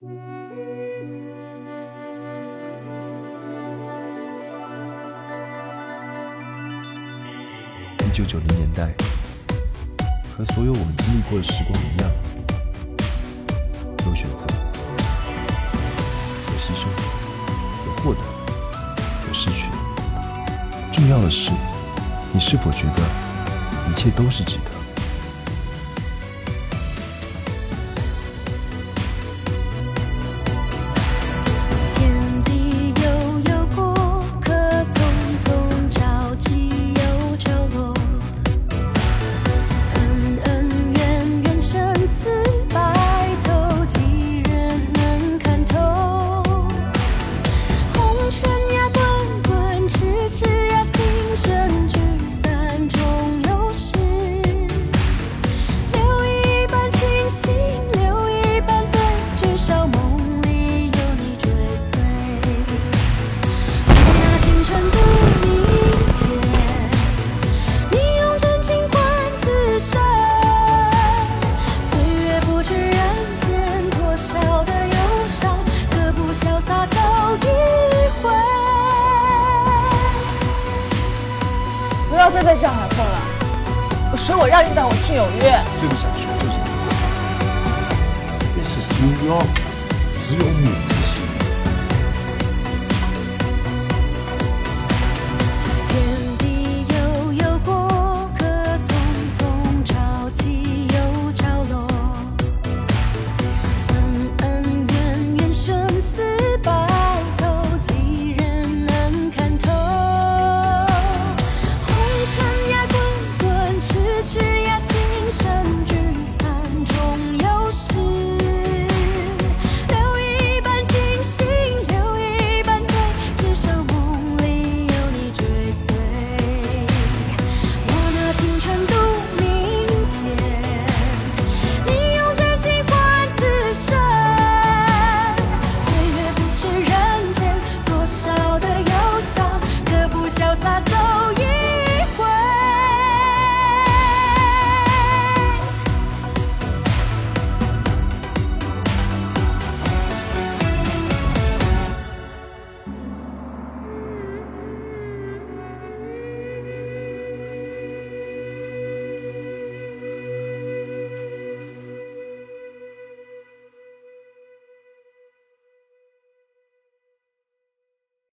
一九九零年代，和所有我们经历过的时光一样，有选择，有牺牲，有获得，有失去。重要的是，你是否觉得一切都是值得？再在上海混了，我说我让你带我去纽约。最不想说就是你。This is New York，只有你行。